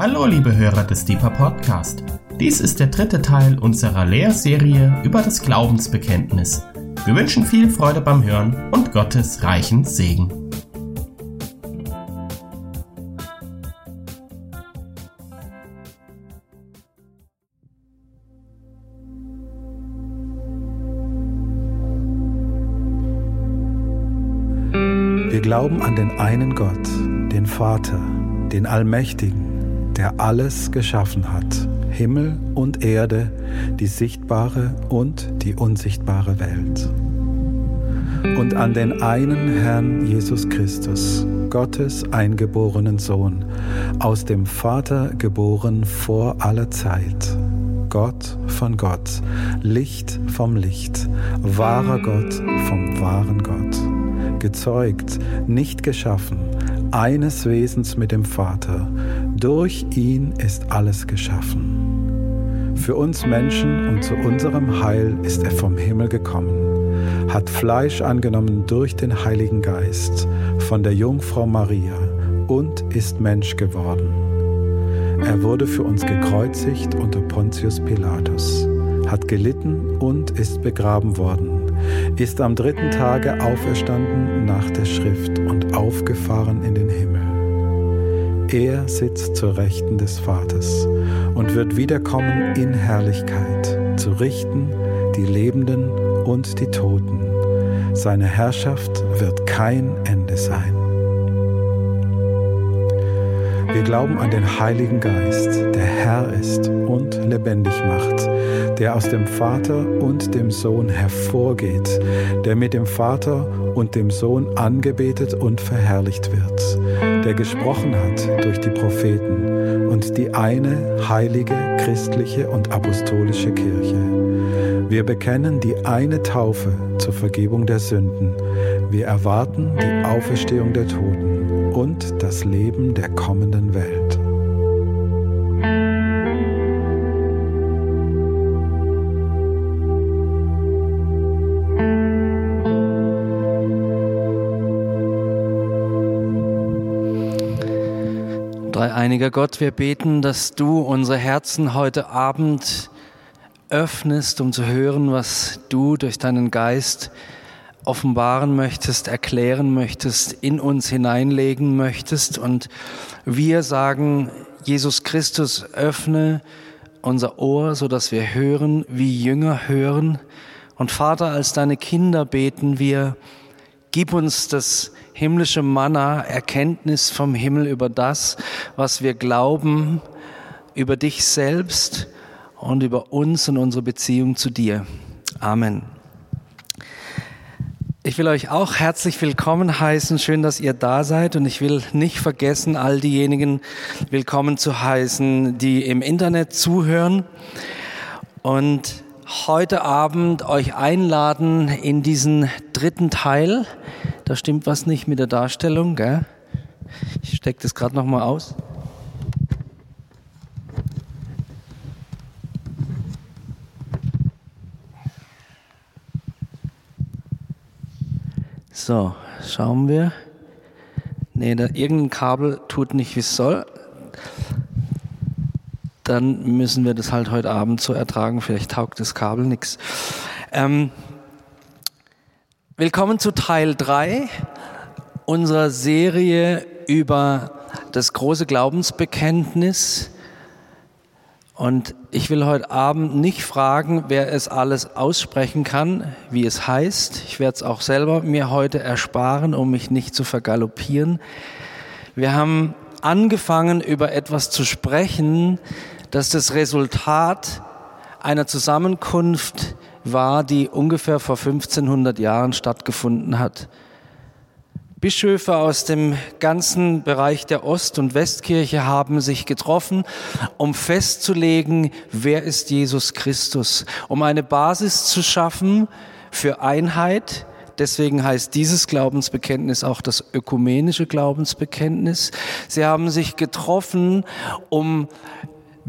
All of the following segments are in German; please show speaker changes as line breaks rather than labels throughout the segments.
Hallo liebe Hörer des Deeper Podcast. Dies ist der dritte Teil unserer Lehrserie über das Glaubensbekenntnis. Wir wünschen viel Freude beim Hören und Gottes reichen Segen.
Wir glauben an den einen Gott, den Vater, den Allmächtigen, der alles geschaffen hat, Himmel und Erde, die sichtbare und die unsichtbare Welt. Und an den einen Herrn Jesus Christus, Gottes eingeborenen Sohn, aus dem Vater geboren vor aller Zeit. Gott von Gott, Licht vom Licht, wahrer Gott vom wahren Gott, gezeugt, nicht geschaffen, eines Wesens mit dem Vater. Durch ihn ist alles geschaffen. Für uns Menschen und zu unserem Heil ist er vom Himmel gekommen, hat Fleisch angenommen durch den Heiligen Geist von der Jungfrau Maria und ist Mensch geworden. Er wurde für uns gekreuzigt unter Pontius Pilatus, hat gelitten und ist begraben worden ist am dritten Tage auferstanden nach der Schrift und aufgefahren in den Himmel. Er sitzt zur Rechten des Vaters und wird wiederkommen in Herrlichkeit, zu richten die Lebenden und die Toten. Seine Herrschaft wird kein Ende sein. Wir glauben an den Heiligen Geist, der Herr ist und lebendig macht der aus dem Vater und dem Sohn hervorgeht, der mit dem Vater und dem Sohn angebetet und verherrlicht wird, der gesprochen hat durch die Propheten und die eine heilige, christliche und apostolische Kirche. Wir bekennen die eine Taufe zur Vergebung der Sünden. Wir erwarten die Auferstehung der Toten und das Leben der kommenden Welt.
Dreieiniger Gott, wir beten, dass du unsere Herzen heute Abend öffnest, um zu hören, was du durch deinen Geist offenbaren möchtest, erklären möchtest, in uns hineinlegen möchtest. Und wir sagen, Jesus Christus, öffne unser Ohr, so dass wir hören, wie Jünger hören. Und Vater, als deine Kinder beten wir, gib uns das himmlische Manna, Erkenntnis vom Himmel über das, was wir glauben, über dich selbst und über uns und unsere Beziehung zu dir. Amen. Ich will euch auch herzlich willkommen heißen. Schön, dass ihr da seid. Und ich will nicht vergessen, all diejenigen willkommen zu heißen, die im Internet zuhören. Und heute Abend euch einladen in diesen dritten Teil da stimmt was nicht mit der Darstellung. Gell? Ich stecke das gerade nochmal aus. So, schauen wir. Nee, da, irgendein Kabel tut nicht, wie es soll. Dann müssen wir das halt heute Abend so ertragen. Vielleicht taugt das Kabel nichts. Ähm, Willkommen zu Teil 3 unserer Serie über das große Glaubensbekenntnis. Und ich will heute Abend nicht fragen, wer es alles aussprechen kann, wie es heißt. Ich werde es auch selber mir heute ersparen, um mich nicht zu vergaloppieren. Wir haben angefangen, über etwas zu sprechen, das das Resultat einer Zusammenkunft war, die ungefähr vor 1500 Jahren stattgefunden hat. Bischöfe aus dem ganzen Bereich der Ost- und Westkirche haben sich getroffen, um festzulegen, wer ist Jesus Christus, um eine Basis zu schaffen für Einheit. Deswegen heißt dieses Glaubensbekenntnis auch das ökumenische Glaubensbekenntnis. Sie haben sich getroffen, um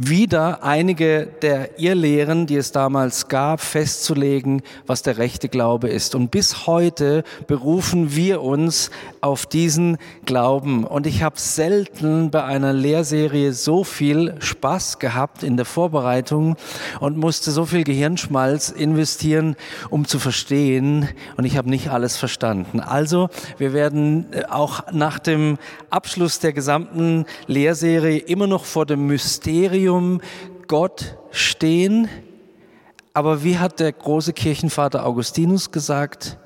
wieder einige der Irrlehren, die es damals gab, festzulegen, was der rechte Glaube ist. Und bis heute berufen wir uns auf diesen Glauben. Und ich habe selten bei einer Lehrserie so viel Spaß gehabt in der Vorbereitung und musste so viel Gehirnschmalz investieren, um zu verstehen. Und ich habe nicht alles verstanden. Also, wir werden auch nach dem Abschluss der gesamten Lehrserie immer noch vor dem Mysterium Evangelium Gott stehen. Aber wie hat der große Kirchenvater Augustinus gesagt,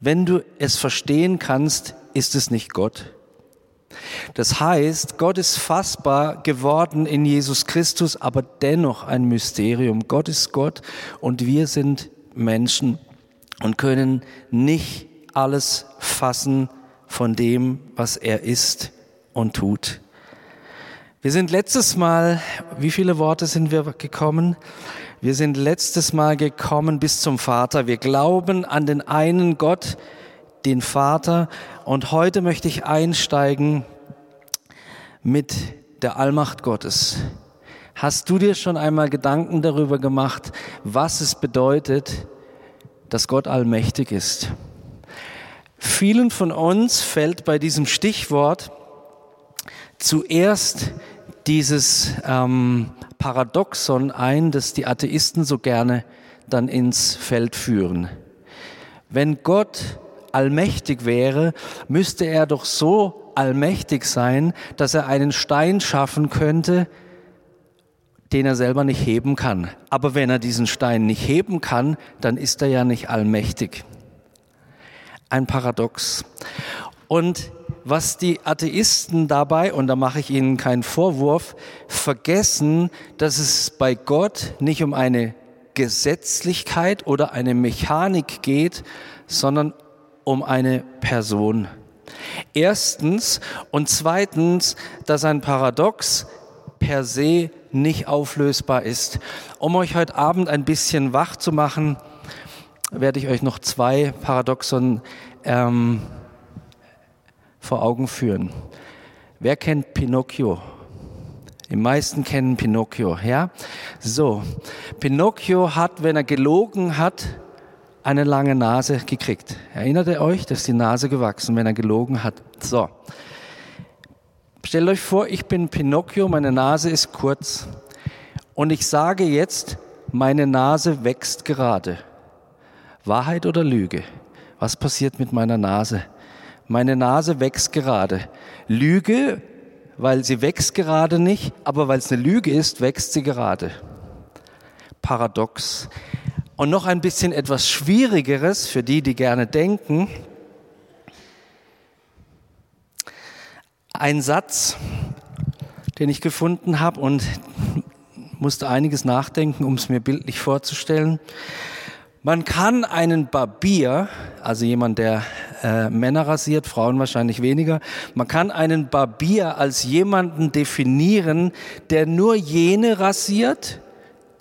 wenn du es verstehen kannst, ist es nicht Gott. Das heißt, Gott ist fassbar geworden in Jesus Christus, aber dennoch ein Mysterium. Gott ist Gott und wir sind Menschen und können nicht alles fassen von dem, was er ist und tut. Wir sind letztes Mal, wie viele Worte sind wir gekommen? Wir sind letztes Mal gekommen bis zum Vater. Wir glauben an den einen Gott, den Vater. Und heute möchte ich einsteigen mit der Allmacht Gottes. Hast du dir schon einmal Gedanken darüber gemacht, was es bedeutet, dass Gott allmächtig ist? Vielen von uns fällt bei diesem Stichwort zuerst dieses ähm, Paradoxon ein, das die Atheisten so gerne dann ins Feld führen. Wenn Gott allmächtig wäre, müsste er doch so allmächtig sein, dass er einen Stein schaffen könnte, den er selber nicht heben kann. Aber wenn er diesen Stein nicht heben kann, dann ist er ja nicht allmächtig. Ein Paradox. Und was die Atheisten dabei, und da mache ich ihnen keinen Vorwurf, vergessen, dass es bei Gott nicht um eine Gesetzlichkeit oder eine Mechanik geht, sondern um eine Person. Erstens und zweitens, dass ein Paradox per se nicht auflösbar ist. Um euch heute Abend ein bisschen wach zu machen, werde ich euch noch zwei Paradoxon ähm, vor Augen führen. Wer kennt Pinocchio? Die meisten kennen Pinocchio, ja? So. Pinocchio hat, wenn er gelogen hat, eine lange Nase gekriegt. Erinnert ihr euch? Das ist die Nase gewachsen, wenn er gelogen hat. So. Stellt euch vor, ich bin Pinocchio, meine Nase ist kurz. Und ich sage jetzt, meine Nase wächst gerade. Wahrheit oder Lüge? Was passiert mit meiner Nase? Meine Nase wächst gerade. Lüge, weil sie wächst gerade nicht, aber weil es eine Lüge ist, wächst sie gerade. Paradox. Und noch ein bisschen etwas Schwierigeres für die, die gerne denken. Ein Satz, den ich gefunden habe und musste einiges nachdenken, um es mir bildlich vorzustellen. Man kann einen Barbier, also jemand, der äh, Männer rasiert, Frauen wahrscheinlich weniger, man kann einen Barbier als jemanden definieren, der nur jene rasiert,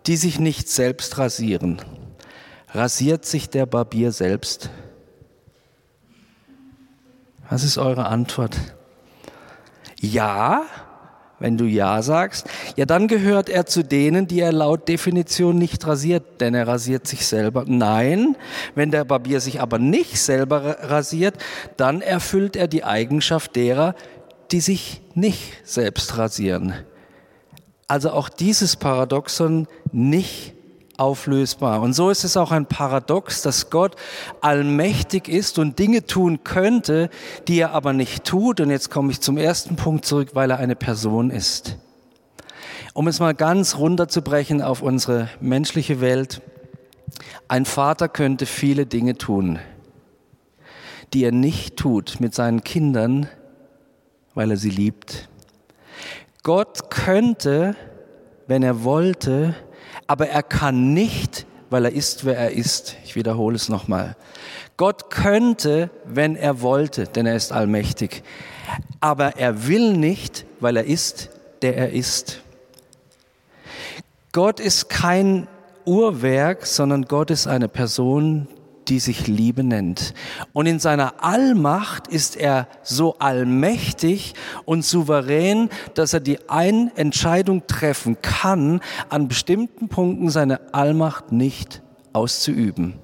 die sich nicht selbst rasieren. Rasiert sich der Barbier selbst? Was ist eure Antwort? Ja, wenn du Ja sagst, ja, dann gehört er zu denen, die er laut Definition nicht rasiert, denn er rasiert sich selber. Nein, wenn der Barbier sich aber nicht selber rasiert, dann erfüllt er die Eigenschaft derer, die sich nicht selbst rasieren. Also auch dieses Paradoxon nicht auflösbar. Und so ist es auch ein Paradox, dass Gott allmächtig ist und Dinge tun könnte, die er aber nicht tut. Und jetzt komme ich zum ersten Punkt zurück, weil er eine Person ist. Um es mal ganz runterzubrechen auf unsere menschliche Welt. Ein Vater könnte viele Dinge tun, die er nicht tut mit seinen Kindern, weil er sie liebt. Gott könnte, wenn er wollte, aber er kann nicht, weil er ist, wer er ist. Ich wiederhole es nochmal. Gott könnte, wenn er wollte, denn er ist allmächtig. Aber er will nicht, weil er ist, der er ist. Gott ist kein Uhrwerk, sondern Gott ist eine Person, die sich Liebe nennt. Und in seiner Allmacht ist er so allmächtig und souverän, dass er die eine Entscheidung treffen kann, an bestimmten Punkten seine Allmacht nicht auszuüben.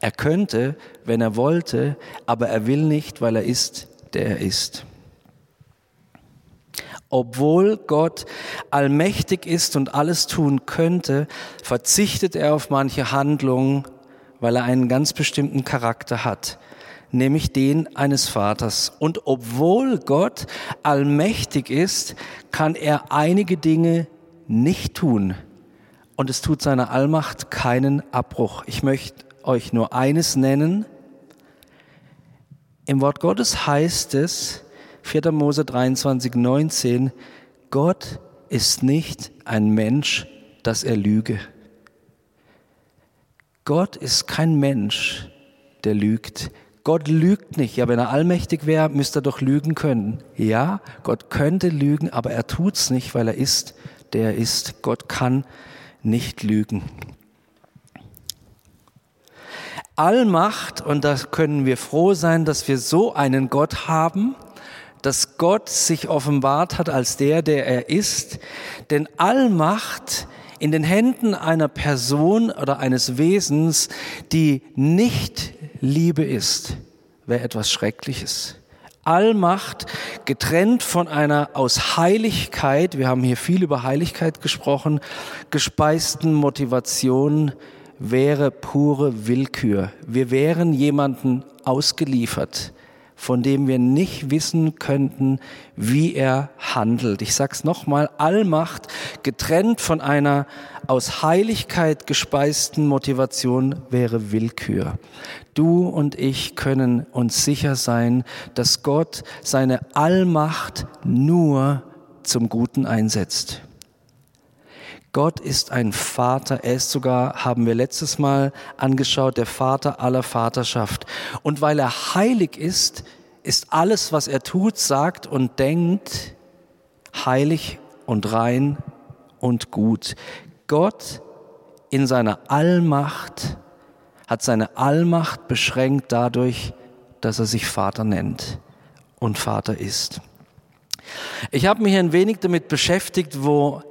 Er könnte, wenn er wollte, aber er will nicht, weil er ist, der er ist. Obwohl Gott allmächtig ist und alles tun könnte, verzichtet er auf manche Handlungen, weil er einen ganz bestimmten Charakter hat, nämlich den eines Vaters. Und obwohl Gott allmächtig ist, kann er einige Dinge nicht tun. Und es tut seiner Allmacht keinen Abbruch. Ich möchte euch nur eines nennen. Im Wort Gottes heißt es, 4. Mose 23, 19, Gott ist nicht ein Mensch, dass er lüge. Gott ist kein Mensch, der lügt. Gott lügt nicht. Ja, wenn er allmächtig wäre, müsste er doch lügen können. Ja, Gott könnte lügen, aber er tut's nicht, weil er ist, der er ist. Gott kann nicht lügen. Allmacht, und da können wir froh sein, dass wir so einen Gott haben, dass Gott sich offenbart hat als der, der er ist. Denn Allmacht in den Händen einer Person oder eines Wesens, die nicht Liebe ist, wäre etwas Schreckliches. Allmacht getrennt von einer aus Heiligkeit, wir haben hier viel über Heiligkeit gesprochen, gespeisten Motivation wäre pure Willkür. Wir wären jemanden ausgeliefert, von dem wir nicht wissen könnten, wie er handelt. Ich sag's nochmal, Allmacht getrennt von einer aus Heiligkeit gespeisten Motivation wäre Willkür. Du und ich können uns sicher sein, dass Gott seine Allmacht nur zum Guten einsetzt. Gott ist ein Vater. Er ist sogar, haben wir letztes Mal angeschaut, der Vater aller Vaterschaft. Und weil er heilig ist, ist alles, was er tut, sagt und denkt, heilig und rein und gut. Gott in seiner Allmacht hat seine Allmacht beschränkt dadurch, dass er sich Vater nennt und Vater ist. Ich habe mich ein wenig damit beschäftigt, wo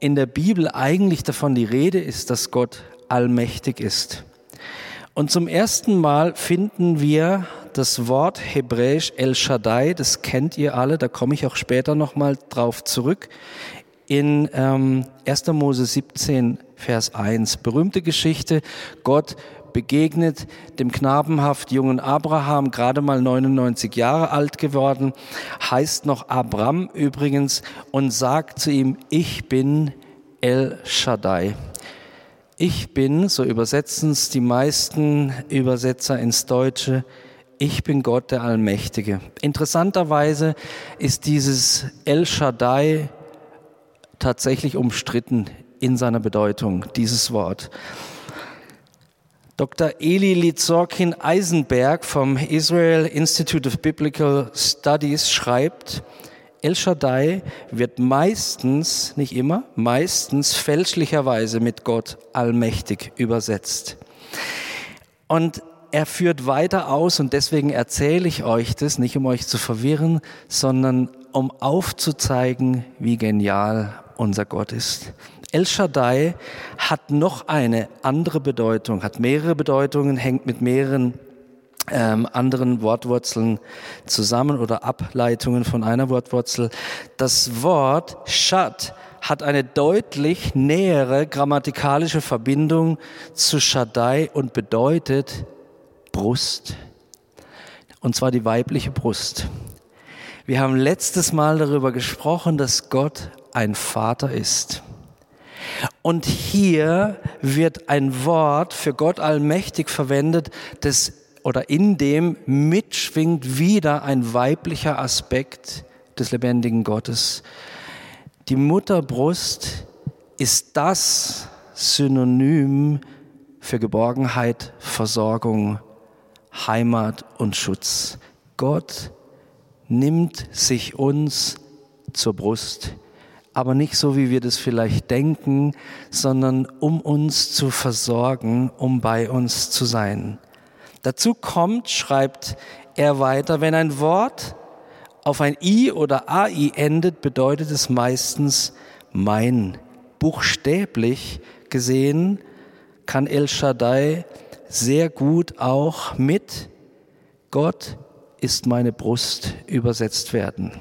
in der Bibel eigentlich davon die Rede ist, dass Gott allmächtig ist. Und zum ersten Mal finden wir das Wort hebräisch El Shaddai, das kennt ihr alle, da komme ich auch später nochmal drauf zurück, in ähm, 1. Mose 17, Vers 1. Berühmte Geschichte, Gott begegnet dem knabenhaft jungen Abraham, gerade mal 99 Jahre alt geworden, heißt noch Abram übrigens und sagt zu ihm, ich bin El Shaddai. Ich bin, so übersetzen es die meisten Übersetzer ins Deutsche, ich bin Gott der Allmächtige. Interessanterweise ist dieses El Shaddai tatsächlich umstritten in seiner Bedeutung, dieses Wort. Dr. Eli Lizorkin Eisenberg vom Israel Institute of Biblical Studies schreibt, El Shaddai wird meistens, nicht immer, meistens fälschlicherweise mit Gott allmächtig übersetzt. Und er führt weiter aus und deswegen erzähle ich euch das, nicht um euch zu verwirren, sondern um aufzuzeigen, wie genial unser Gott ist. El Shaddai hat noch eine andere Bedeutung, hat mehrere Bedeutungen, hängt mit mehreren ähm, anderen Wortwurzeln zusammen oder Ableitungen von einer Wortwurzel. Das Wort Shad hat eine deutlich nähere grammatikalische Verbindung zu Shaddai und bedeutet Brust. Und zwar die weibliche Brust. Wir haben letztes Mal darüber gesprochen, dass Gott ein Vater ist. Und hier wird ein Wort für Gott allmächtig verwendet, das oder in dem mitschwingt wieder ein weiblicher Aspekt des lebendigen Gottes. Die Mutterbrust ist das Synonym für Geborgenheit, Versorgung, Heimat und Schutz. Gott nimmt sich uns zur Brust aber nicht so, wie wir das vielleicht denken, sondern um uns zu versorgen, um bei uns zu sein. Dazu kommt, schreibt er weiter, wenn ein Wort auf ein I oder AI endet, bedeutet es meistens mein. Buchstäblich gesehen kann El Shaddai sehr gut auch mit Gott ist meine Brust übersetzt werden.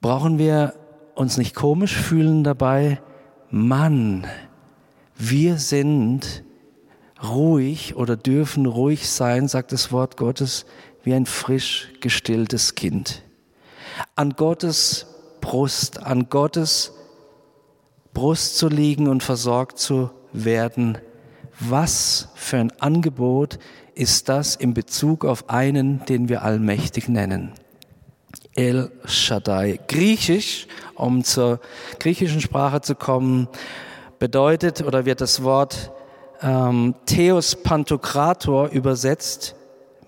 Brauchen wir uns nicht komisch fühlen dabei? Mann, wir sind ruhig oder dürfen ruhig sein, sagt das Wort Gottes, wie ein frisch gestilltes Kind. An Gottes Brust, an Gottes Brust zu liegen und versorgt zu werden. Was für ein Angebot ist das in Bezug auf einen, den wir allmächtig nennen? El Shaddai. Griechisch, um zur griechischen Sprache zu kommen, bedeutet oder wird das Wort ähm, Theos Pantokrator übersetzt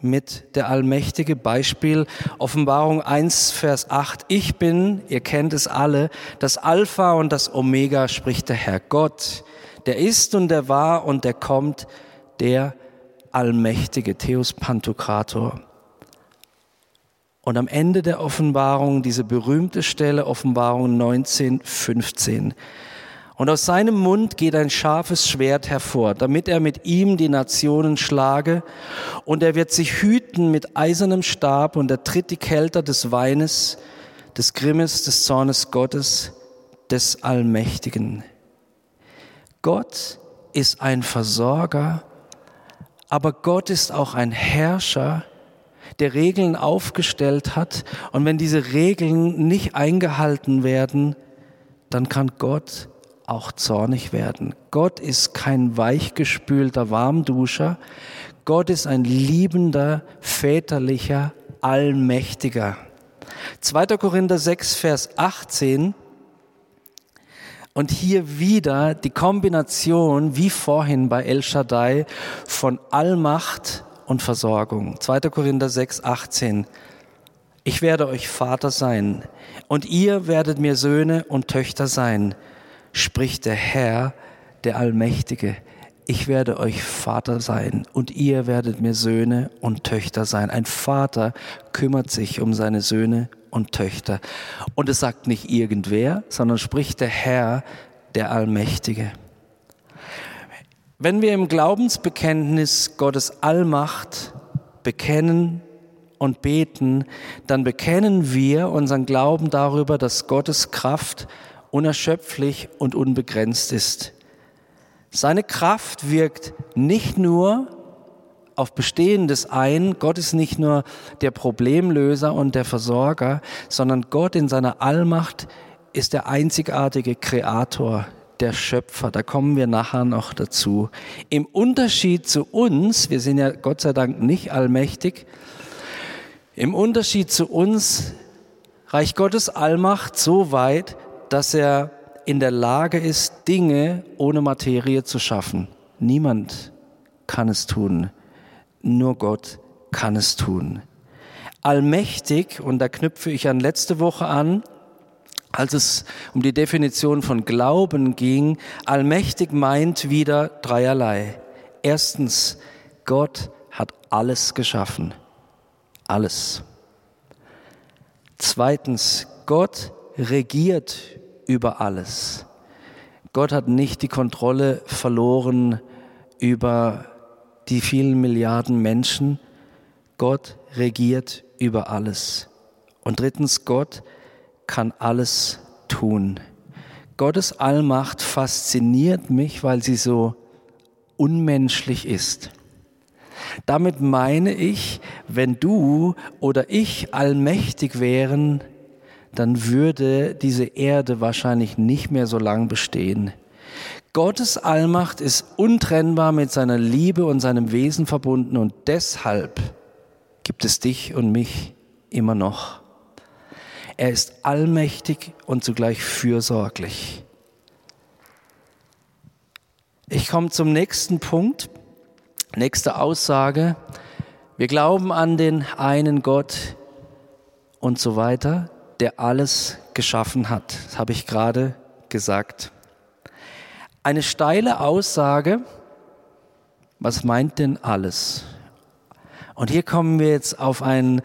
mit der Allmächtige. Beispiel Offenbarung 1, Vers 8. Ich bin, ihr kennt es alle, das Alpha und das Omega, spricht der Herr Gott. Der ist und der war und der kommt, der Allmächtige, Theos Pantokrator. Und am Ende der Offenbarung diese berühmte Stelle, Offenbarung 19, 15. Und aus seinem Mund geht ein scharfes Schwert hervor, damit er mit ihm die Nationen schlage. Und er wird sich hüten mit eisernem Stab und er tritt die Kälter des Weines, des Grimmes, des Zornes Gottes, des Allmächtigen. Gott ist ein Versorger, aber Gott ist auch ein Herrscher, der Regeln aufgestellt hat. Und wenn diese Regeln nicht eingehalten werden, dann kann Gott auch zornig werden. Gott ist kein weichgespülter Warmduscher. Gott ist ein liebender, väterlicher, allmächtiger. 2. Korinther 6, Vers 18. Und hier wieder die Kombination, wie vorhin bei El Shaddai, von Allmacht und Versorgung. 2. Korinther 6, 18. Ich werde euch Vater sein und ihr werdet mir Söhne und Töchter sein, spricht der Herr, der Allmächtige. Ich werde euch Vater sein und ihr werdet mir Söhne und Töchter sein. Ein Vater kümmert sich um seine Söhne und Töchter. Und es sagt nicht irgendwer, sondern spricht der Herr, der Allmächtige. Wenn wir im Glaubensbekenntnis Gottes Allmacht bekennen und beten, dann bekennen wir unseren Glauben darüber, dass Gottes Kraft unerschöpflich und unbegrenzt ist. Seine Kraft wirkt nicht nur auf Bestehendes ein. Gott ist nicht nur der Problemlöser und der Versorger, sondern Gott in seiner Allmacht ist der einzigartige Kreator der Schöpfer. Da kommen wir nachher noch dazu. Im Unterschied zu uns, wir sind ja Gott sei Dank nicht allmächtig, im Unterschied zu uns reicht Gottes Allmacht so weit, dass er in der Lage ist, Dinge ohne Materie zu schaffen. Niemand kann es tun. Nur Gott kann es tun. Allmächtig, und da knüpfe ich an letzte Woche an, als es um die Definition von Glauben ging, allmächtig meint wieder dreierlei. Erstens, Gott hat alles geschaffen. Alles. Zweitens, Gott regiert über alles. Gott hat nicht die Kontrolle verloren über die vielen Milliarden Menschen. Gott regiert über alles. Und drittens, Gott kann alles tun. Gottes Allmacht fasziniert mich, weil sie so unmenschlich ist. Damit meine ich, wenn du oder ich allmächtig wären, dann würde diese Erde wahrscheinlich nicht mehr so lang bestehen. Gottes Allmacht ist untrennbar mit seiner Liebe und seinem Wesen verbunden und deshalb gibt es dich und mich immer noch. Er ist allmächtig und zugleich fürsorglich. Ich komme zum nächsten Punkt, nächste Aussage. Wir glauben an den einen Gott und so weiter, der alles geschaffen hat. Das habe ich gerade gesagt. Eine steile Aussage, was meint denn alles? Und hier kommen wir jetzt auf ein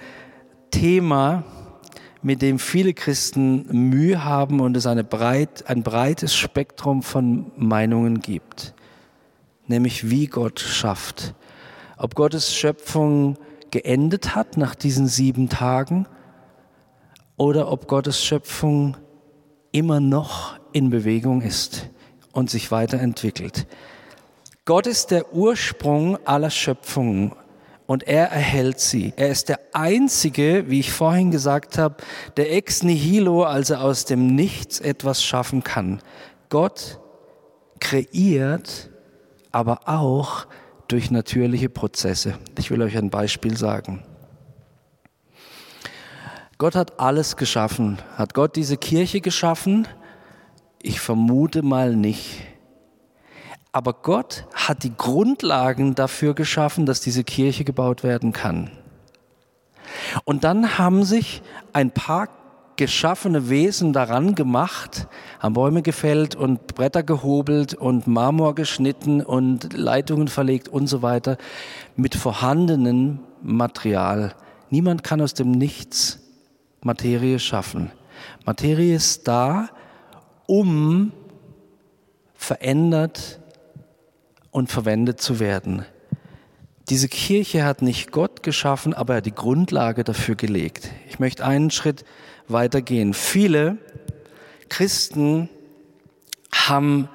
Thema, mit dem viele Christen Mühe haben und es breit, ein breites Spektrum von Meinungen gibt, nämlich wie Gott schafft. Ob Gottes Schöpfung geendet hat nach diesen sieben Tagen oder ob Gottes Schöpfung immer noch in Bewegung ist und sich weiterentwickelt. Gott ist der Ursprung aller Schöpfungen und er erhält sie. Er ist der Einzige, wie ich vorhin gesagt habe, der ex nihilo, also aus dem Nichts etwas schaffen kann. Gott kreiert, aber auch durch natürliche Prozesse. Ich will euch ein Beispiel sagen. Gott hat alles geschaffen. Hat Gott diese Kirche geschaffen? Ich vermute mal nicht. Aber Gott hat die Grundlagen dafür geschaffen, dass diese Kirche gebaut werden kann. Und dann haben sich ein paar geschaffene Wesen daran gemacht, haben Bäume gefällt und Bretter gehobelt und Marmor geschnitten und Leitungen verlegt und so weiter mit vorhandenem Material. Niemand kann aus dem Nichts Materie schaffen. Materie ist da, um verändert und verwendet zu werden. Diese Kirche hat nicht Gott geschaffen, aber er hat die Grundlage dafür gelegt. Ich möchte einen Schritt weitergehen. Viele Christen haben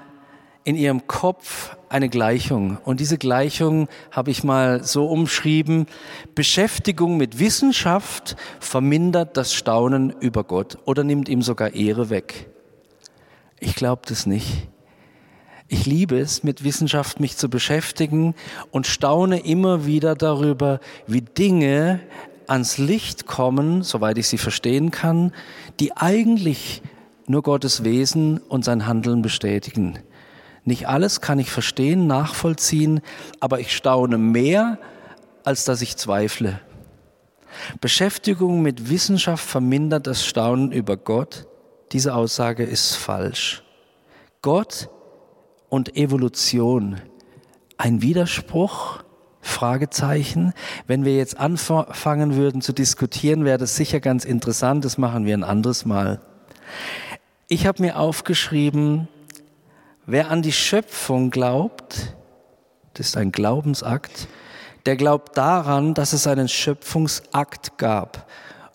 in ihrem Kopf eine Gleichung. Und diese Gleichung habe ich mal so umschrieben. Beschäftigung mit Wissenschaft vermindert das Staunen über Gott oder nimmt ihm sogar Ehre weg. Ich glaube das nicht. Ich liebe es, mit Wissenschaft mich zu beschäftigen und staune immer wieder darüber, wie Dinge ans Licht kommen, soweit ich sie verstehen kann, die eigentlich nur Gottes Wesen und sein Handeln bestätigen. Nicht alles kann ich verstehen, nachvollziehen, aber ich staune mehr, als dass ich zweifle. Beschäftigung mit Wissenschaft vermindert das Staunen über Gott. Diese Aussage ist falsch. Gott und Evolution ein Widerspruch? Fragezeichen. Wenn wir jetzt anfangen würden zu diskutieren, wäre das sicher ganz interessant. Das machen wir ein anderes Mal. Ich habe mir aufgeschrieben, wer an die Schöpfung glaubt, das ist ein Glaubensakt, der glaubt daran, dass es einen Schöpfungsakt gab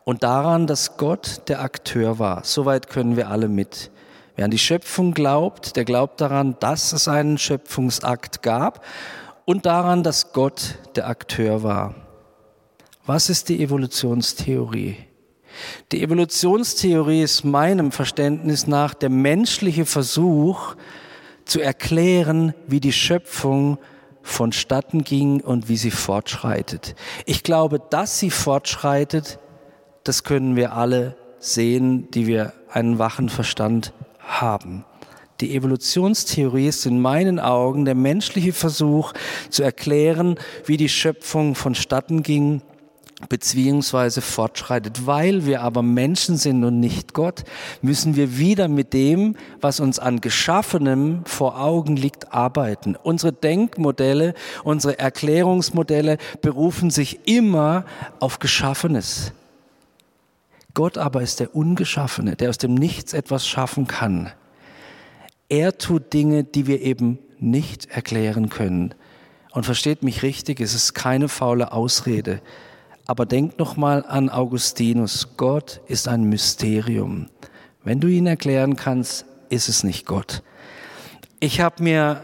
und daran, dass Gott der Akteur war. Soweit können wir alle mit. Wer an die Schöpfung glaubt, der glaubt daran, dass es einen Schöpfungsakt gab und daran, dass Gott der Akteur war. Was ist die Evolutionstheorie? Die Evolutionstheorie ist meinem Verständnis nach der menschliche Versuch zu erklären, wie die Schöpfung vonstatten ging und wie sie fortschreitet. Ich glaube, dass sie fortschreitet, das können wir alle sehen, die wir einen wachen Verstand haben. Die Evolutionstheorie ist in meinen Augen der menschliche Versuch zu erklären, wie die Schöpfung vonstatten ging beziehungsweise fortschreitet. Weil wir aber Menschen sind und nicht Gott, müssen wir wieder mit dem, was uns an Geschaffenem vor Augen liegt, arbeiten. Unsere Denkmodelle, unsere Erklärungsmodelle berufen sich immer auf Geschaffenes. Gott aber ist der Ungeschaffene, der aus dem Nichts etwas schaffen kann. Er tut Dinge, die wir eben nicht erklären können. Und versteht mich richtig, es ist keine faule Ausrede. Aber denkt noch mal an Augustinus. Gott ist ein Mysterium. Wenn du ihn erklären kannst, ist es nicht Gott. Ich habe mir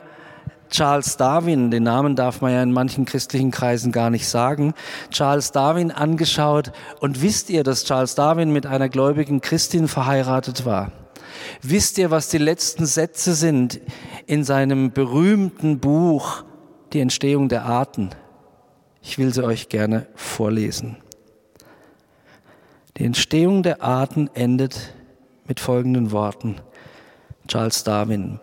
Charles Darwin, den Namen darf man ja in manchen christlichen Kreisen gar nicht sagen, Charles Darwin angeschaut und wisst ihr, dass Charles Darwin mit einer gläubigen Christin verheiratet war? Wisst ihr, was die letzten Sätze sind in seinem berühmten Buch Die Entstehung der Arten? Ich will sie euch gerne vorlesen. Die Entstehung der Arten endet mit folgenden Worten. Charles Darwin.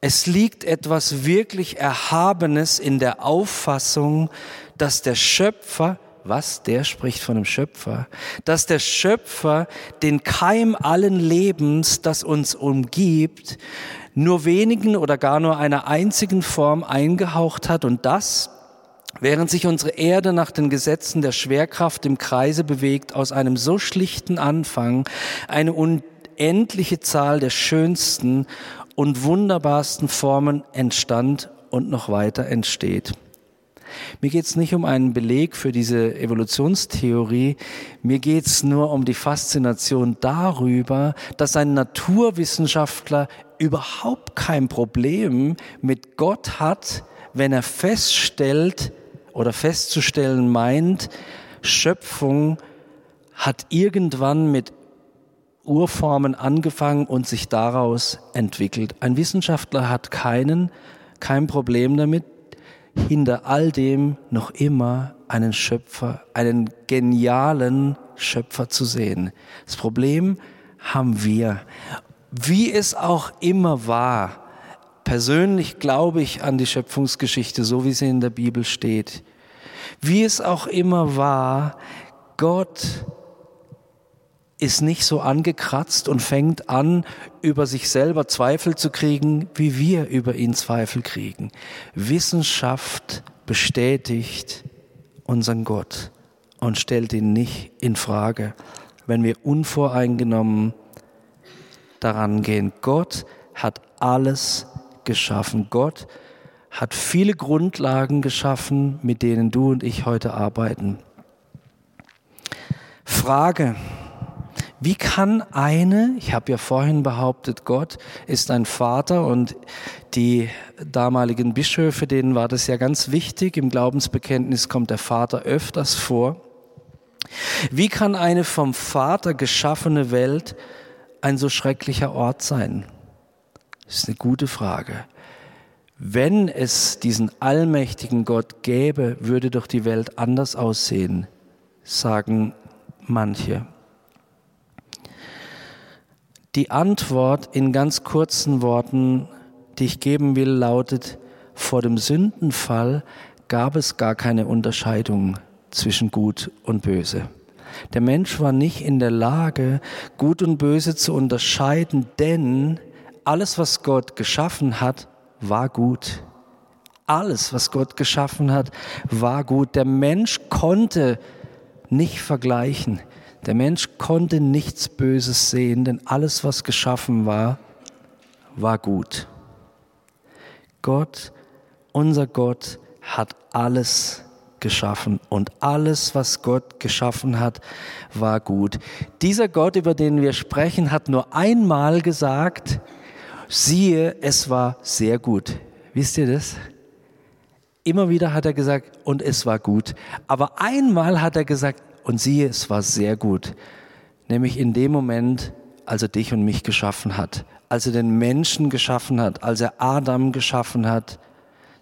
Es liegt etwas wirklich Erhabenes in der Auffassung, dass der Schöpfer was, der spricht von dem Schöpfer, dass der Schöpfer den Keim allen Lebens, das uns umgibt, nur wenigen oder gar nur einer einzigen Form eingehaucht hat und das, während sich unsere Erde nach den Gesetzen der Schwerkraft im Kreise bewegt, aus einem so schlichten Anfang eine unendliche Zahl der schönsten und wunderbarsten Formen entstand und noch weiter entsteht. Mir geht es nicht um einen Beleg für diese Evolutionstheorie, mir geht es nur um die Faszination darüber, dass ein Naturwissenschaftler überhaupt kein Problem mit Gott hat, wenn er feststellt oder festzustellen meint, Schöpfung hat irgendwann mit Urformen angefangen und sich daraus entwickelt. Ein Wissenschaftler hat keinen, kein Problem damit, hinter all dem noch immer einen Schöpfer, einen genialen Schöpfer zu sehen. Das Problem haben wir. Wie es auch immer war, persönlich glaube ich an die Schöpfungsgeschichte, so wie sie in der Bibel steht. Wie es auch immer war, Gott ist nicht so angekratzt und fängt an, über sich selber Zweifel zu kriegen, wie wir über ihn Zweifel kriegen. Wissenschaft bestätigt unseren Gott und stellt ihn nicht in Frage, wenn wir unvoreingenommen daran gehen. Gott hat alles geschaffen. Gott hat viele Grundlagen geschaffen, mit denen du und ich heute arbeiten. Frage, wie kann eine, ich habe ja vorhin behauptet, Gott ist ein Vater und die damaligen Bischöfe, denen war das ja ganz wichtig, im Glaubensbekenntnis kommt der Vater öfters vor. Wie kann eine vom Vater geschaffene Welt ein so schrecklicher Ort sein? Das ist eine gute Frage. Wenn es diesen allmächtigen Gott gäbe, würde doch die Welt anders aussehen, sagen manche. Die Antwort in ganz kurzen Worten, die ich geben will, lautet, vor dem Sündenfall gab es gar keine Unterscheidung zwischen Gut und Böse. Der Mensch war nicht in der Lage, Gut und Böse zu unterscheiden, denn alles, was Gott geschaffen hat, war gut. Alles, was Gott geschaffen hat, war gut. Der Mensch konnte nicht vergleichen. Der Mensch konnte nichts Böses sehen, denn alles, was geschaffen war, war gut. Gott, unser Gott, hat alles geschaffen und alles, was Gott geschaffen hat, war gut. Dieser Gott, über den wir sprechen, hat nur einmal gesagt, siehe, es war sehr gut. Wisst ihr das? Immer wieder hat er gesagt, und es war gut. Aber einmal hat er gesagt, und siehe, es war sehr gut. Nämlich in dem Moment, als er dich und mich geschaffen hat, als er den Menschen geschaffen hat, als er Adam geschaffen hat,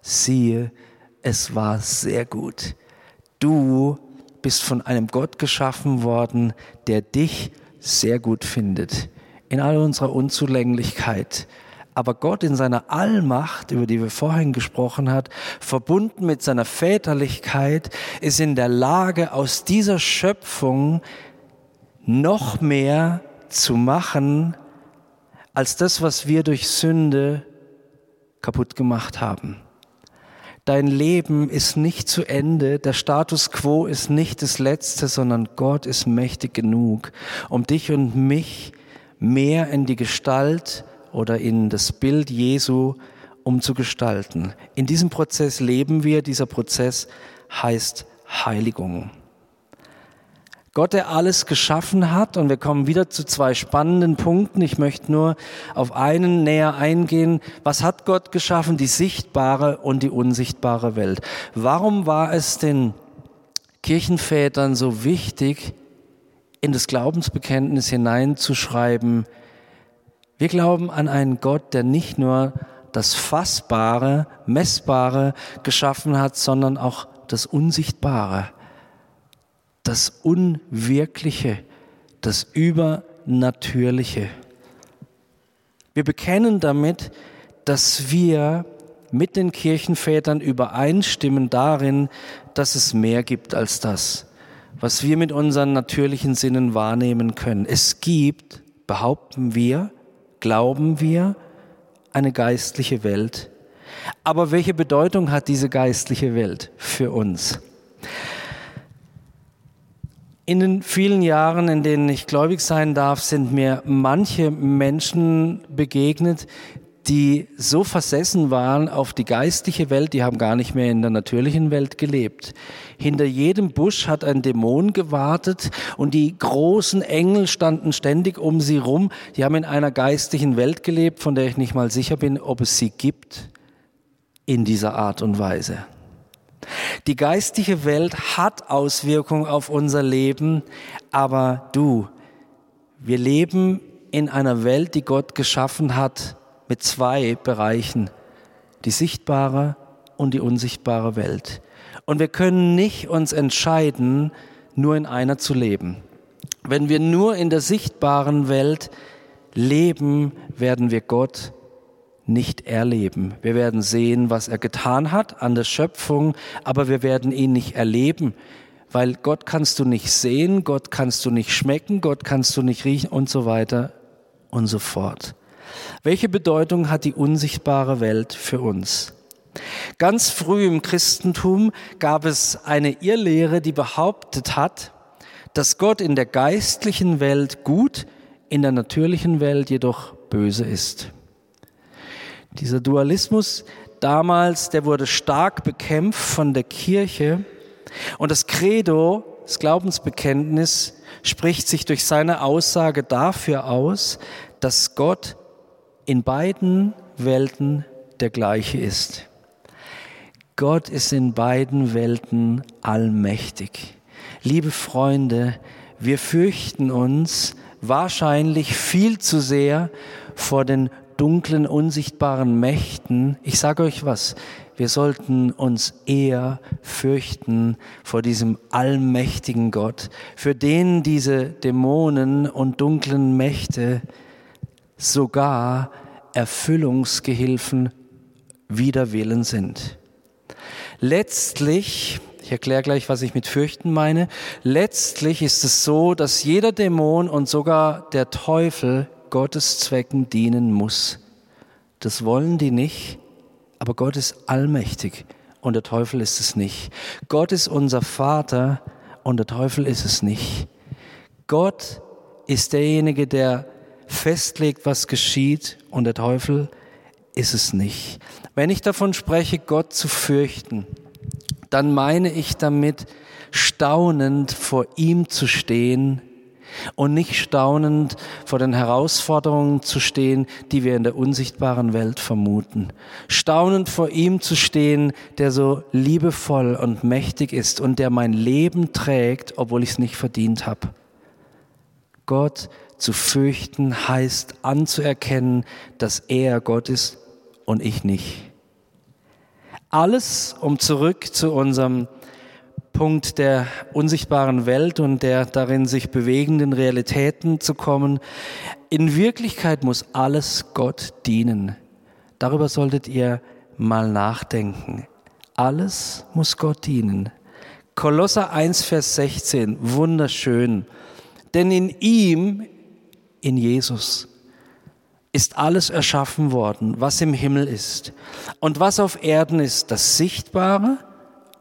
siehe, es war sehr gut. Du bist von einem Gott geschaffen worden, der dich sehr gut findet. In all unserer Unzulänglichkeit, aber Gott in seiner Allmacht, über die wir vorhin gesprochen hat, verbunden mit seiner Väterlichkeit, ist in der Lage, aus dieser Schöpfung noch mehr zu machen, als das, was wir durch Sünde kaputt gemacht haben. Dein Leben ist nicht zu Ende, der Status quo ist nicht das Letzte, sondern Gott ist mächtig genug, um dich und mich mehr in die Gestalt oder in das Bild Jesu umzugestalten. In diesem Prozess leben wir. Dieser Prozess heißt Heiligung. Gott, der alles geschaffen hat, und wir kommen wieder zu zwei spannenden Punkten. Ich möchte nur auf einen näher eingehen. Was hat Gott geschaffen? Die sichtbare und die unsichtbare Welt. Warum war es den Kirchenvätern so wichtig, in das Glaubensbekenntnis hineinzuschreiben, wir glauben an einen Gott, der nicht nur das Fassbare, Messbare geschaffen hat, sondern auch das Unsichtbare, das Unwirkliche, das Übernatürliche. Wir bekennen damit, dass wir mit den Kirchenvätern übereinstimmen darin, dass es mehr gibt als das. was wir mit unseren natürlichen Sinnen wahrnehmen können. Es gibt, behaupten wir, glauben wir, eine geistliche Welt. Aber welche Bedeutung hat diese geistliche Welt für uns? In den vielen Jahren, in denen ich gläubig sein darf, sind mir manche Menschen begegnet, die so versessen waren auf die geistliche Welt, die haben gar nicht mehr in der natürlichen Welt gelebt. Hinter jedem Busch hat ein Dämon gewartet und die großen Engel standen ständig um sie rum. Die haben in einer geistlichen Welt gelebt, von der ich nicht mal sicher bin, ob es sie gibt in dieser Art und Weise. Die geistige Welt hat Auswirkungen auf unser Leben, aber du, wir leben in einer Welt, die Gott geschaffen hat, mit zwei Bereichen, die sichtbare und die unsichtbare Welt. Und wir können nicht uns entscheiden, nur in einer zu leben. Wenn wir nur in der sichtbaren Welt leben, werden wir Gott nicht erleben. Wir werden sehen, was er getan hat an der Schöpfung, aber wir werden ihn nicht erleben, weil Gott kannst du nicht sehen, Gott kannst du nicht schmecken, Gott kannst du nicht riechen und so weiter und so fort. Welche Bedeutung hat die unsichtbare Welt für uns? Ganz früh im Christentum gab es eine Irrlehre, die behauptet hat, dass Gott in der geistlichen Welt gut, in der natürlichen Welt jedoch böse ist. Dieser Dualismus damals, der wurde stark bekämpft von der Kirche und das Credo, das Glaubensbekenntnis, spricht sich durch seine Aussage dafür aus, dass Gott in beiden Welten der gleiche ist. Gott ist in beiden Welten allmächtig. Liebe Freunde, wir fürchten uns wahrscheinlich viel zu sehr vor den dunklen, unsichtbaren Mächten. Ich sage euch was, wir sollten uns eher fürchten vor diesem allmächtigen Gott, für den diese Dämonen und dunklen Mächte sogar Erfüllungsgehilfen wider Willen sind. Letztlich, ich erkläre gleich, was ich mit fürchten meine, letztlich ist es so, dass jeder Dämon und sogar der Teufel Gottes Zwecken dienen muss. Das wollen die nicht, aber Gott ist allmächtig und der Teufel ist es nicht. Gott ist unser Vater und der Teufel ist es nicht. Gott ist derjenige, der festlegt, was geschieht und der Teufel ist es nicht. Wenn ich davon spreche, Gott zu fürchten, dann meine ich damit, staunend vor ihm zu stehen und nicht staunend vor den Herausforderungen zu stehen, die wir in der unsichtbaren Welt vermuten. Staunend vor ihm zu stehen, der so liebevoll und mächtig ist und der mein Leben trägt, obwohl ich es nicht verdient habe. Gott zu fürchten heißt anzuerkennen, dass er Gott ist und ich nicht. Alles, um zurück zu unserem Punkt der unsichtbaren Welt und der darin sich bewegenden Realitäten zu kommen. In Wirklichkeit muss alles Gott dienen. Darüber solltet ihr mal nachdenken. Alles muss Gott dienen. Kolosser 1, Vers 16, wunderschön. Denn in ihm, in Jesus ist alles erschaffen worden, was im Himmel ist und was auf Erden ist, das Sichtbare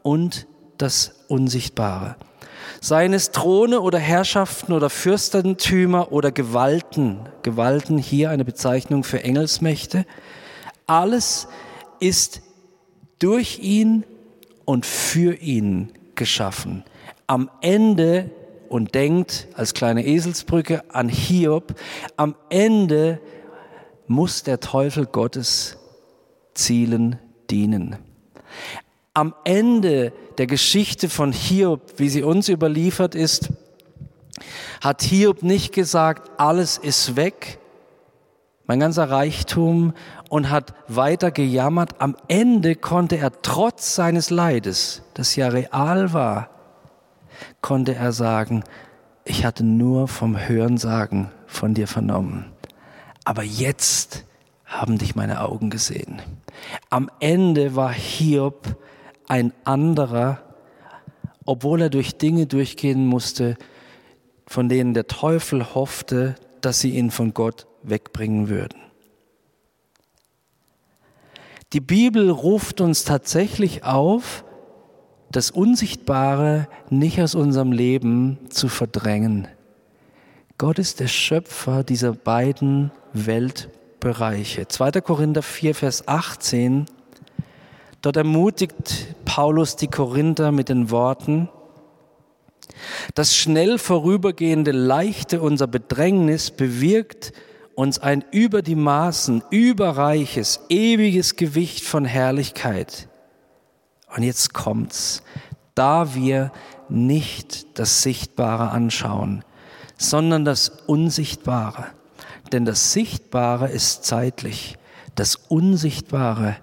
und das Unsichtbare. Seien es Throne oder Herrschaften oder Fürstentümer oder Gewalten, Gewalten hier eine Bezeichnung für Engelsmächte, alles ist durch ihn und für ihn geschaffen. Am Ende und denkt als kleine Eselsbrücke an Hiob, am Ende muss der Teufel Gottes Zielen dienen. Am Ende der Geschichte von Hiob, wie sie uns überliefert ist, hat Hiob nicht gesagt, alles ist weg, mein ganzer Reichtum und hat weiter gejammert. Am Ende konnte er trotz seines Leides, das ja real war, konnte er sagen, ich hatte nur vom Hörensagen von dir vernommen. Aber jetzt haben dich meine Augen gesehen. Am Ende war Hiob ein anderer obwohl er durch Dinge durchgehen musste, von denen der Teufel hoffte, dass sie ihn von Gott wegbringen würden. Die Bibel ruft uns tatsächlich auf, das Unsichtbare nicht aus unserem Leben zu verdrängen. Gott ist der Schöpfer dieser beiden Weltbereiche. 2. Korinther 4, Vers 18. Dort ermutigt Paulus die Korinther mit den Worten, das schnell vorübergehende Leichte unser Bedrängnis bewirkt uns ein über die Maßen überreiches, ewiges Gewicht von Herrlichkeit. Und jetzt kommt's, da wir nicht das Sichtbare anschauen, sondern das Unsichtbare. Denn das Sichtbare ist zeitlich, das Unsichtbare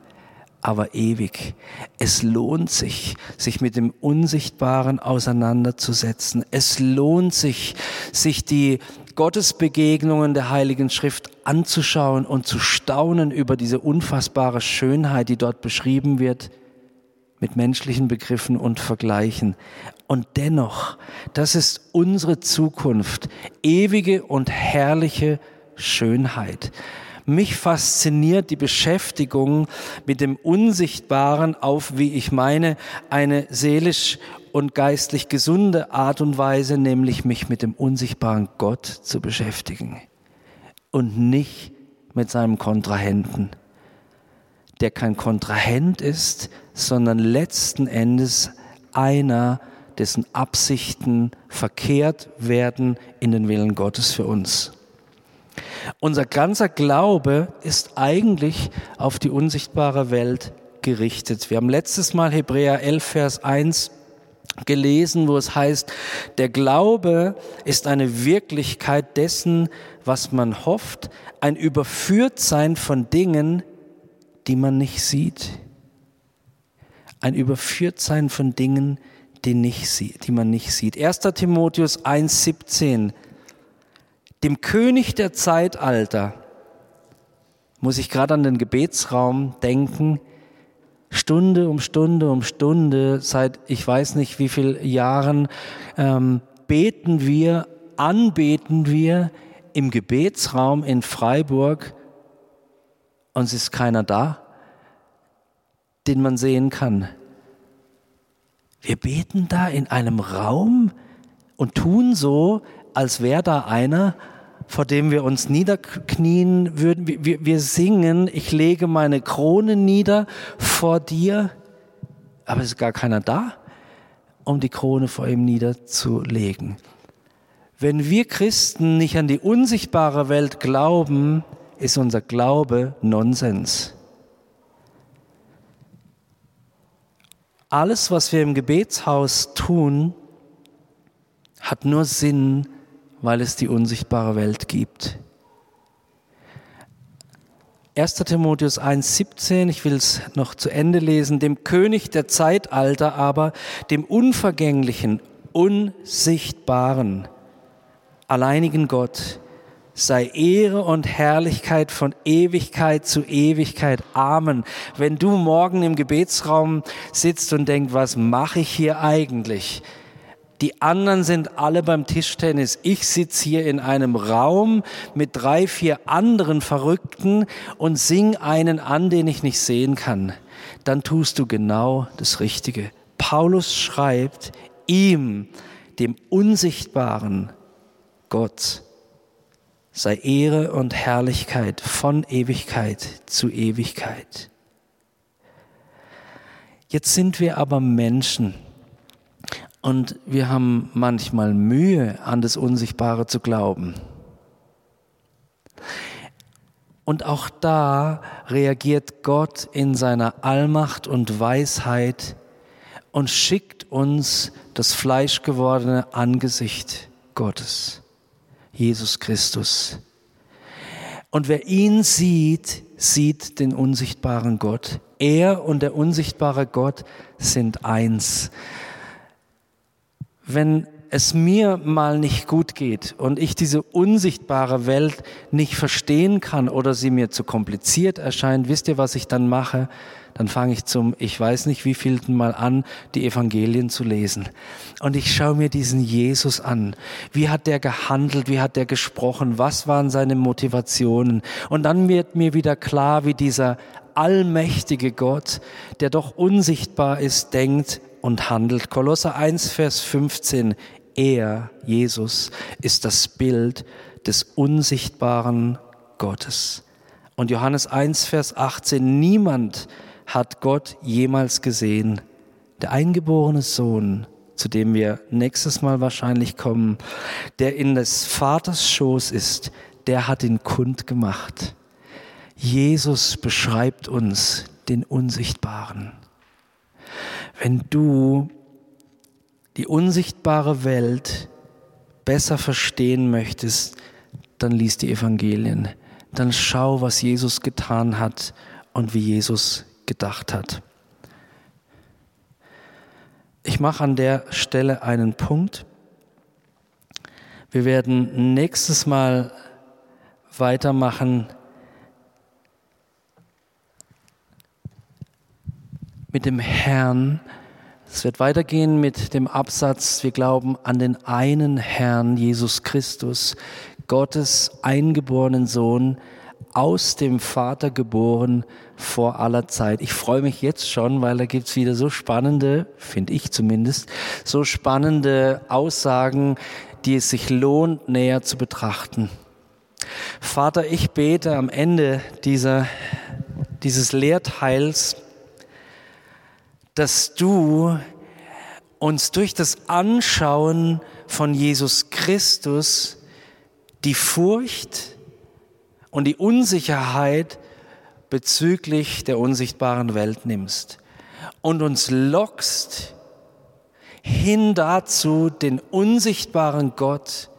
aber ewig. Es lohnt sich, sich mit dem Unsichtbaren auseinanderzusetzen. Es lohnt sich, sich die Gottesbegegnungen der Heiligen Schrift anzuschauen und zu staunen über diese unfassbare Schönheit, die dort beschrieben wird, mit menschlichen Begriffen und Vergleichen. Und dennoch, das ist unsere Zukunft, ewige und herrliche Schönheit. Mich fasziniert die Beschäftigung mit dem Unsichtbaren auf, wie ich meine, eine seelisch und geistlich gesunde Art und Weise, nämlich mich mit dem unsichtbaren Gott zu beschäftigen und nicht mit seinem Kontrahenten, der kein Kontrahent ist, sondern letzten Endes einer, dessen Absichten verkehrt werden in den Willen Gottes für uns. Unser ganzer Glaube ist eigentlich auf die unsichtbare Welt gerichtet. Wir haben letztes Mal Hebräer 11, Vers 1 gelesen, wo es heißt, der Glaube ist eine Wirklichkeit dessen, was man hofft, ein Überführtsein von Dingen, die man nicht sieht. Ein Überführtsein von Dingen, die, nicht, die man nicht sieht. 1. Timotheus 1, 17 dem König der Zeitalter, muss ich gerade an den Gebetsraum denken, Stunde um Stunde um Stunde, seit ich weiß nicht wie viel Jahren, ähm, beten wir, anbeten wir im Gebetsraum in Freiburg und es ist keiner da, den man sehen kann. Wir beten da in einem Raum und tun so, als wäre da einer, vor dem wir uns niederknien würden. Wir, wir singen, ich lege meine Krone nieder vor dir, aber es ist gar keiner da, um die Krone vor ihm niederzulegen. Wenn wir Christen nicht an die unsichtbare Welt glauben, ist unser Glaube Nonsens. Alles, was wir im Gebetshaus tun, hat nur Sinn, weil es die unsichtbare Welt gibt. 1. Timotheus 1,17, ich will es noch zu Ende lesen, dem König der Zeitalter aber, dem unvergänglichen, unsichtbaren, alleinigen Gott, sei Ehre und Herrlichkeit von Ewigkeit zu Ewigkeit. Amen. Wenn du morgen im Gebetsraum sitzt und denkst, was mache ich hier eigentlich? Die anderen sind alle beim Tischtennis. Ich sitze hier in einem Raum mit drei, vier anderen Verrückten und sing einen an, den ich nicht sehen kann. Dann tust du genau das Richtige. Paulus schreibt ihm, dem unsichtbaren Gott, sei Ehre und Herrlichkeit von Ewigkeit zu Ewigkeit. Jetzt sind wir aber Menschen. Und wir haben manchmal Mühe, an das Unsichtbare zu glauben. Und auch da reagiert Gott in seiner Allmacht und Weisheit und schickt uns das fleischgewordene Angesicht Gottes, Jesus Christus. Und wer ihn sieht, sieht den unsichtbaren Gott. Er und der unsichtbare Gott sind eins wenn es mir mal nicht gut geht und ich diese unsichtbare Welt nicht verstehen kann oder sie mir zu kompliziert erscheint, wisst ihr, was ich dann mache? Dann fange ich zum, ich weiß nicht wie vielten Mal an, die Evangelien zu lesen. Und ich schaue mir diesen Jesus an. Wie hat der gehandelt? Wie hat der gesprochen? Was waren seine Motivationen? Und dann wird mir wieder klar, wie dieser allmächtige Gott, der doch unsichtbar ist, denkt und handelt. Kolosser 1, Vers 15. Er, Jesus, ist das Bild des unsichtbaren Gottes. Und Johannes 1, Vers 18, niemand hat Gott jemals gesehen. Der eingeborene Sohn, zu dem wir nächstes Mal wahrscheinlich kommen, der in des Vaters Schoß ist, der hat ihn kund gemacht. Jesus beschreibt uns den Unsichtbaren. Wenn du die unsichtbare Welt besser verstehen möchtest, dann lies die Evangelien. Dann schau, was Jesus getan hat und wie Jesus gedacht hat. Ich mache an der Stelle einen Punkt. Wir werden nächstes Mal weitermachen mit dem Herrn, es wird weitergehen mit dem Absatz, wir glauben an den einen Herrn Jesus Christus, Gottes eingeborenen Sohn, aus dem Vater geboren vor aller Zeit. Ich freue mich jetzt schon, weil da gibt's wieder so spannende, finde ich zumindest, so spannende Aussagen, die es sich lohnt, näher zu betrachten. Vater, ich bete am Ende dieser, dieses Lehrteils, dass du uns durch das Anschauen von Jesus Christus die Furcht und die Unsicherheit bezüglich der unsichtbaren Welt nimmst und uns lockst hin dazu, den unsichtbaren Gott,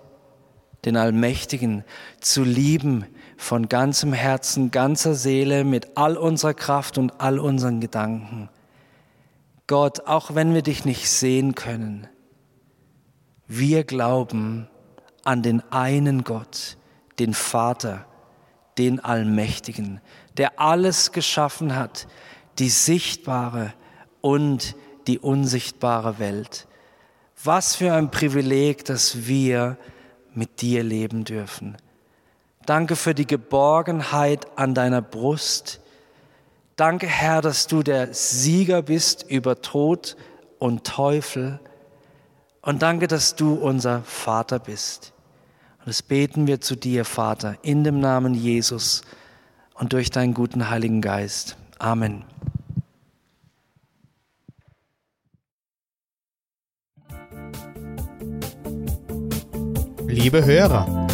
den Allmächtigen, zu lieben von ganzem Herzen, ganzer Seele, mit all unserer Kraft und all unseren Gedanken. Gott, auch wenn wir dich nicht sehen können, wir glauben an den einen Gott, den Vater, den Allmächtigen, der alles geschaffen hat, die sichtbare und die unsichtbare Welt. Was für ein Privileg, dass wir mit dir leben dürfen. Danke für die Geborgenheit an deiner Brust, Danke, Herr, dass du der Sieger bist über Tod und Teufel. Und danke, dass du unser Vater bist. Und das beten wir zu dir, Vater, in dem Namen Jesus und durch deinen guten Heiligen Geist. Amen.
Liebe Hörer,